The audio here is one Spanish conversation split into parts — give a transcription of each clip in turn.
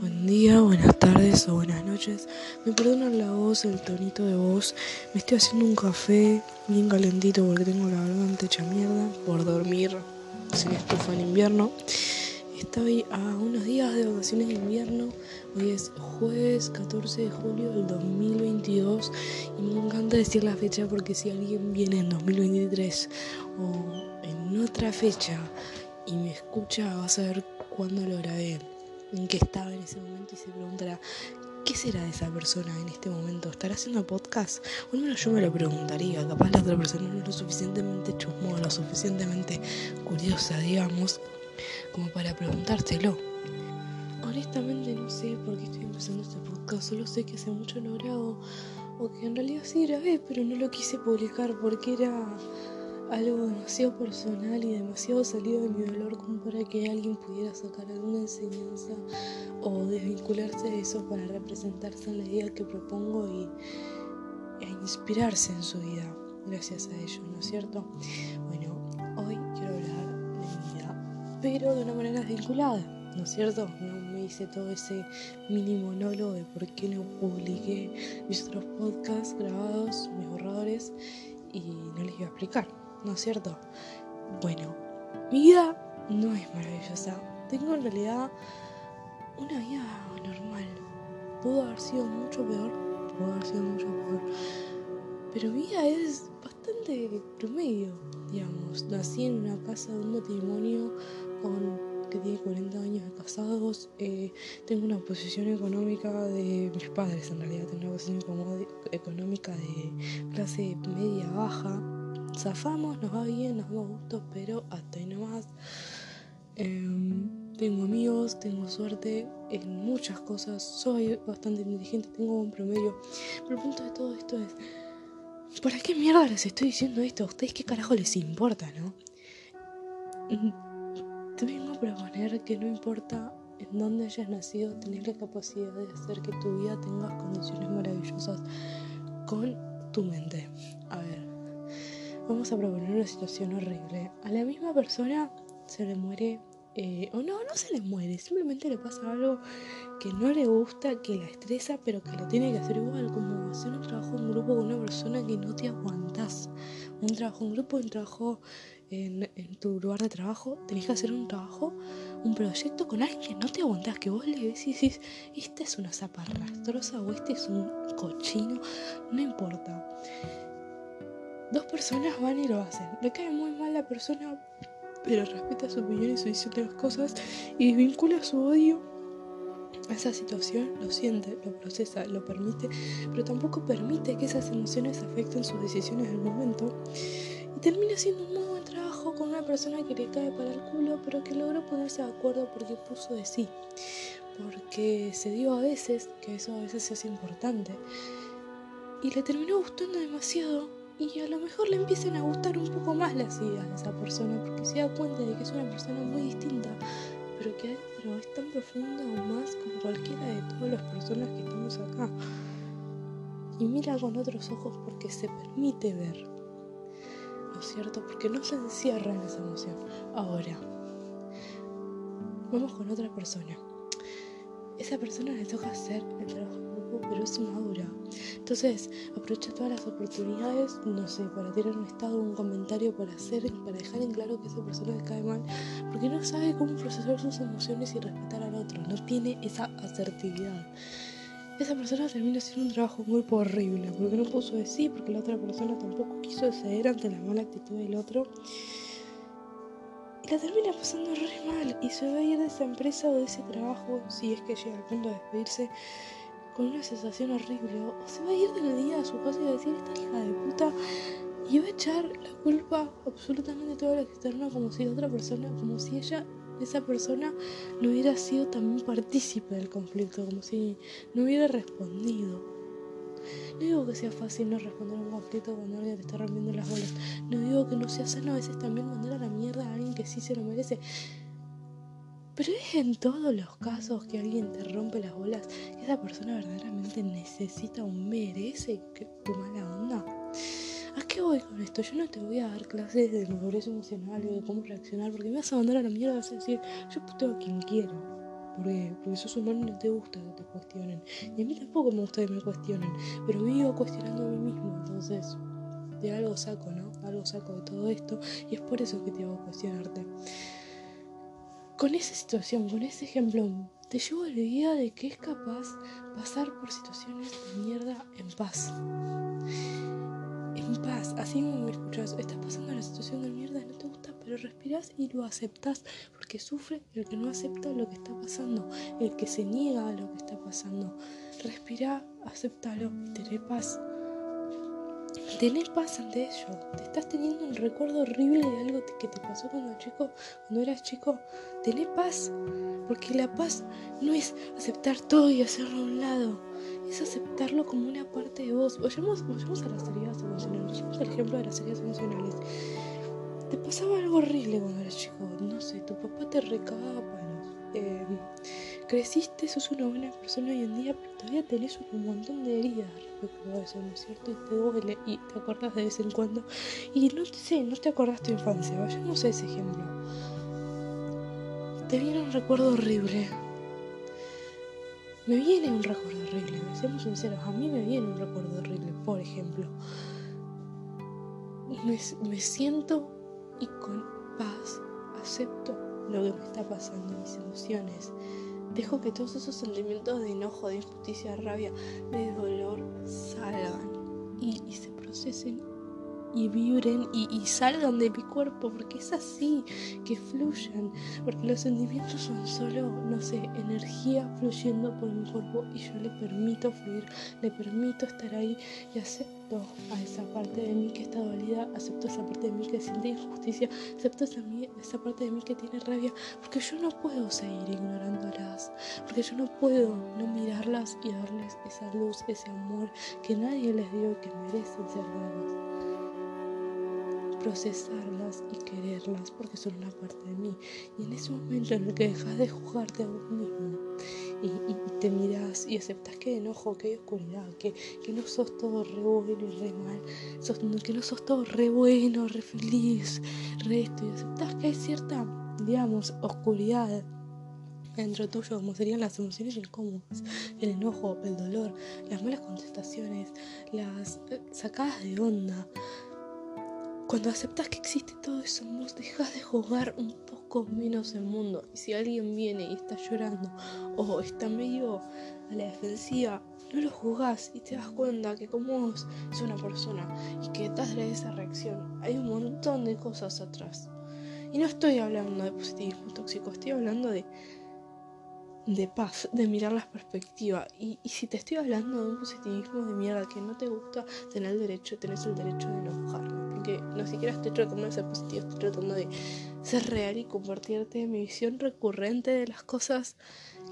Buen día, buenas tardes o buenas noches. Me perdonan la voz, el tonito de voz. Me estoy haciendo un café bien calentito porque tengo la garganta hecha mierda por dormir sin estufa en invierno. Estoy a unos días de vacaciones de invierno. Hoy es jueves 14 de julio del 2022 y me encanta decir la fecha porque si alguien viene en 2023 o en otra fecha y me escucha va a saber cuándo lo grabé en qué estaba en ese momento y se preguntará, ¿qué será de esa persona en este momento? ¿Estará haciendo podcast? O al menos yo me lo preguntaría, capaz la otra persona no es lo suficientemente chusmosa, lo suficientemente curiosa, digamos, como para preguntárselo. Honestamente no sé por qué estoy empezando este podcast, solo sé que hace mucho no grabo, o que en realidad sí grabé, pero no lo quise publicar porque era algo demasiado personal y demasiado salido de mi dolor como para que alguien pudiera sacar alguna enseñanza o desvincularse de eso para representarse en la idea que propongo y e inspirarse en su vida gracias a ello, ¿no es cierto? Bueno, hoy quiero hablar de mi vida, pero de una manera desvinculada, ¿no es cierto? No me hice todo ese mini monólogo de por qué no publiqué mis otros podcasts grabados, mis borradores, y no les iba a explicar. ¿No es cierto? Bueno, mi vida no es maravillosa. Tengo en realidad una vida normal. Pudo haber sido mucho peor, pudo haber sido mucho peor. Pero mi vida es bastante promedio, digamos. Nací en una casa de un matrimonio con que tiene 40 años de casados. Eh, tengo una posición económica de mis padres, en realidad. Tengo una posición económica de clase media baja zafamos, nos va bien, nos damos gustos, pero hasta ahí nomás. Em, tengo amigos, tengo suerte en muchas cosas, soy bastante inteligente, tengo un promedio. Pero el punto de todo esto es, ¿para qué mierda les estoy diciendo esto? ¿A ustedes qué carajo les importa, no? Te vengo a proponer que no importa en dónde hayas nacido, tenés la capacidad de hacer que tu vida tenga condiciones maravillosas con tu mente. A ver, vamos a proponer una situación horrible. A la misma persona se le muere, eh, o no, no se le muere, simplemente le pasa algo que no le gusta, que la estresa, pero que lo tiene que hacer igual, como hacer un trabajo en grupo con una persona que no te aguantas. Un trabajo en grupo, un trabajo en, tu lugar de trabajo, tenés que hacer un trabajo, un proyecto con alguien que no te aguantas, que vos le decís, esta es una zaparrastrosa o este es un cochino, no importa dos personas van y lo hacen. Le cae muy mal la persona, pero respeta su opinión y su visión de las cosas y desvincula su odio a esa situación, lo siente, lo procesa, lo permite, pero tampoco permite que esas emociones afecten sus decisiones del momento. Y termina haciendo un muy buen trabajo con una persona que le cae para el culo, pero que logró ponerse de acuerdo porque puso de sí. Porque se dio a veces, que eso a veces es importante. Y le terminó gustando demasiado y a lo mejor le empiezan a gustar un poco más las ideas de esa persona porque se da cuenta de que es una persona muy distinta, pero que adentro es tan profunda o más como cualquiera de todas las personas que estamos acá. Y mira con otros ojos porque se permite ver, ¿no es cierto? Porque no se encierra en esa emoción. Ahora, vamos con otra persona. Esa persona le toca hacer el trabajo pero es madura. Entonces, aprovecha todas las oportunidades, no sé, para tirar un estado, un comentario, para hacer, para dejar en claro que esa persona le cae mal, porque no sabe cómo procesar sus emociones y respetar al otro, no tiene esa asertividad. Esa persona termina haciendo un trabajo muy horrible, porque no puso de sí, porque la otra persona tampoco quiso ceder ante la mala actitud del otro. La termina pasando re mal y se va a ir de esa empresa o de ese trabajo, si es que llega al punto de despedirse, con una sensación horrible. O se va a ir del día a su casa y va a decir, esta hija de puta. Y va a echar la culpa absolutamente toda la externa como si otra persona, como si ella, esa persona, no hubiera sido también partícipe del conflicto, como si no hubiera respondido. No digo que sea fácil no responder a un conflicto cuando alguien te está rompiendo las bolas. No digo que no sea sano a veces también mandar a la mierda a alguien que sí se lo merece. Pero es en todos los casos que alguien te rompe las bolas que esa persona verdaderamente necesita o merece tu mala onda. ¿A qué voy con esto? Yo no te voy a dar clases de madurez emocional o de cómo reaccionar porque me vas a mandar a la mierda vas a decir, yo puteo a quien quiero. Porque, porque sos humano y no te gusta que te cuestionen. Y a mí tampoco me gusta que me cuestionen. Pero vivo cuestionando a mí mismo. Entonces, de algo saco, ¿no? Algo saco de todo esto. Y es por eso que te hago cuestionarte. Con esa situación, con ese ejemplo, te llevo a la idea de que es capaz pasar por situaciones de mierda en paz. En paz, así como me escuchas, estás pasando la situación de mierda, no te gusta, pero respiras y lo aceptas porque sufre el que no acepta lo que está pasando, el que se niega a lo que está pasando. Respira, aceptalo y tené paz. Tener paz ante ello. Te estás teniendo un recuerdo horrible de algo que te pasó cuando eras chico. Tené paz. Porque la paz no es aceptar todo y hacerlo a un lado. Es aceptarlo como una parte de vos. Vayamos, vayamos a las heridas emocionales. Vayamos al ejemplo de las heridas emocionales. Te pasaba algo horrible cuando eras chico. No sé, tu papá te recagaba palos. Eh, creciste, sos una buena persona hoy en día, pero todavía tenés un montón de heridas respecto a eso, ¿no es cierto? Y te duele y te acordás de vez en cuando. Y no te sé, no te acordás tu infancia. Vayamos a ese ejemplo. Te viene un recuerdo horrible. Me viene un recuerdo horrible, seamos sinceros, a mí me viene un recuerdo horrible, por ejemplo. Me, me siento y con paz acepto lo que me está pasando, mis emociones. Dejo que todos esos sentimientos de enojo, de injusticia, de rabia, de dolor salgan y, se procesen y vibren y, salgan de mi cuerpo, porque es así, que fluyan, porque los sentimientos son solo, no sé, energía fluyendo por mi cuerpo y yo le permito fluir, le permito estar ahí y acepto a esa parte de mí que está dolida, acepto a esa parte de mí que siente injusticia, acepto a esa, esa parte de mí que tiene rabia, porque yo no puedo seguir ignorándolas, porque yo no puedo no mirarlas y darles esa luz, ese amor que nadie les dio que merecen ser dadas procesarlas y quererlas porque son una parte de mí. Y en ese momento en el que dejas de juzgarte a vos mismo y, te miras y aceptas que hay enojo, que hay oscuridad, que, que no sos todo re bueno y re mal, sos, que no sos todo re bueno, re feliz, re esto, y aceptas que hay cierta, digamos, oscuridad dentro tuyo, como serían las emociones incómodas, el enojo, el dolor, las malas contestaciones, las eh, sacadas de onda, cuando aceptas que existe todo eso vos, dejas de jugar un poco menos el mundo. Y si alguien viene y está llorando o está medio a la defensiva, no lo juzgas y te das cuenta que como vos es una persona y que detrás de esa reacción hay un montón de cosas atrás. Y no estoy hablando de positivismo tóxico, estoy hablando de de paz, de mirar las perspectivas. Y, y, si te estoy hablando de un positivismo de mierda que no te gusta, tenés el derecho, tenés el derecho de enojarme. Porque no siquiera estoy tratando de ser positivo, estoy tratando de ser real y compartirte mi visión recurrente de las cosas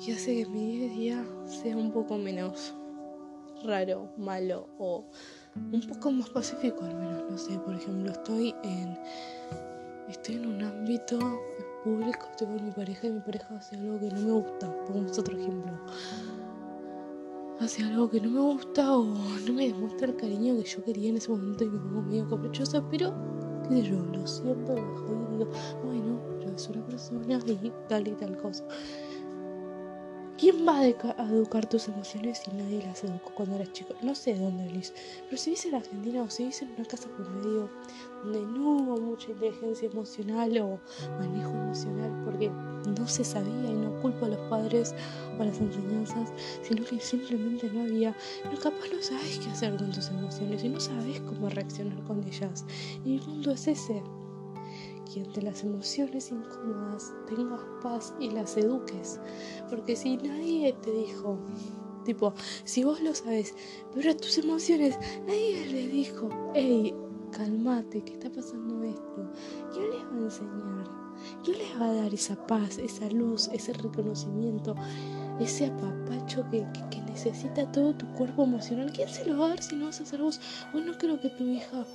que hace que mi día sea un poco menos raro, malo o un poco más pacífico al menos. No sé, por ejemplo, estoy en estoy en un ámbito público, estoy con mi pareja y mi pareja hace algo que no me gusta. Pongamos otro ejemplo. Hace algo que no me gusta o no me demuestra el cariño que yo quería en ese momento y me pongo medio caprichosa, pero qué yo, lo siento, lo y digo, bueno, pero es una persona y tal y tal cosa. ¿Quién va a, educar tus emociones si nadie las educó cuando eras chico? No sé de dónde venís, pero si viste en Argentina o si viste en una casa por medio donde no hubo mucha inteligencia emocional o manejo emocional porque no se sabía y no culpo a los padres o a las enseñanzas, sino que simplemente no había, no capaz no sabes qué hacer con tus emociones y no sabes cómo reaccionar con ellas. Y el mundo es ese que ante las emociones incómodas tengas paz y las eduques. Porque si nadie te dijo, tipo, si vos lo sabes, pero a tus emociones nadie le dijo, hey, calmate, que está pasando esto, ¿quién les va a enseñar? ¿Quién les va a dar esa paz, esa luz, ese reconocimiento, ese apapacho que, que, necesita todo tu cuerpo emocional? ¿Quién se lo va a dar si no vas a hacer vos? Bueno, no creo que tu hija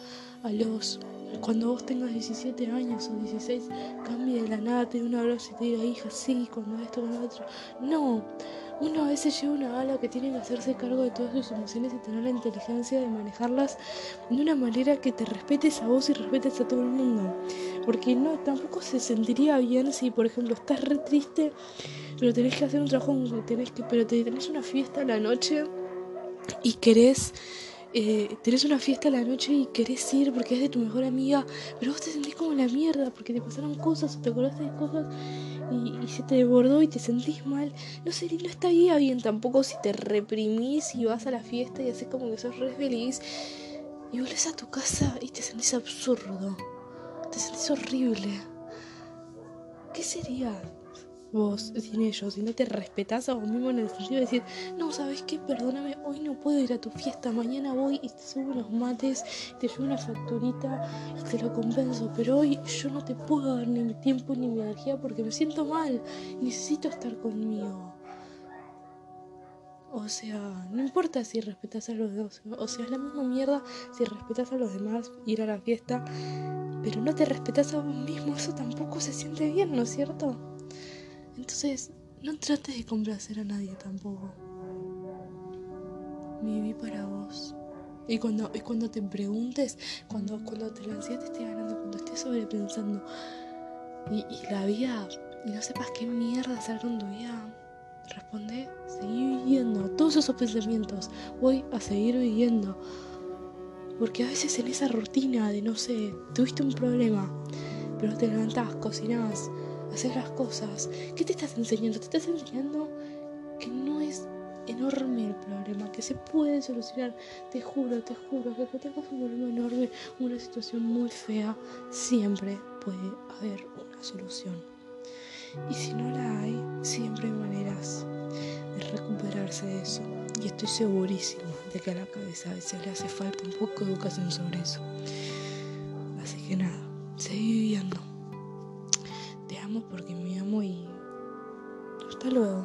a los cuando vos tengas 17 años o 16, cambie de la nada, te dé un abrazo y te diga, hija, sí, cuando esto, cuando otro. No, uno a veces lleva una bala que tiene que hacerse cargo de todas sus emociones y tener la inteligencia de manejarlas de una manera que te respetes a vos y respetes a todo el mundo. Porque no, tampoco se sentiría bien si, por ejemplo, estás re triste, pero tenés que hacer un trabajo, tenés que, pero te tenés una fiesta a la noche y querés eh, tenés una fiesta la noche y querés ir porque es de tu mejor amiga, pero vos te sentís como la mierda porque te pasaron cosas o te acordaste de cosas y, se te desbordó y te sentís mal. No sé, no estaría bien tampoco si te reprimís y vas a la fiesta y haces como que sos re feliz y volvés a tu casa y te sentís absurdo, te sentís horrible. ¿Qué sería vos sin ellos, si no te respetás a vos mismo en el sentido de decir, no, ¿sabes qué? Perdóname, hoy no puedo ir a tu fiesta, mañana voy y te subo unos mates, te llevo una facturita y te lo compenso, pero hoy yo no te puedo dar ni mi tiempo ni mi energía porque me siento mal, necesito estar conmigo. O sea, no importa si respetas a los dos, o sea, es la misma mierda si respetas a los demás, ir a la fiesta, pero no te respetas a vos mismo, eso tampoco se siente bien, ¿no es cierto? Entonces, no trates de complacer a nadie tampoco. Viví para vos. Y cuando, y cuando te preguntes, cuando, cuando te la ansiedad te esté ganando, cuando estés sobrepensando y, y la vida, y no sepas qué mierda hacer con tu vida, responde, seguí viviendo. Todos esos pensamientos, voy a seguir viviendo. Porque a veces en esa rutina de, no sé, tuviste un problema, pero te levantás, cocinás, hacer las cosas. ¿Qué te estás enseñando? Te estás enseñando que no es enorme el problema, que se puede solucionar. Te juro, te juro, que cuando tengas un problema enorme, una situación muy fea, siempre puede haber una solución. Y si no la hay, siempre hay maneras de recuperarse de eso. Y estoy segurísima de que a la cabeza a veces le hace falta un poco de educación sobre eso. Así que nada, porque me amo y hasta luego.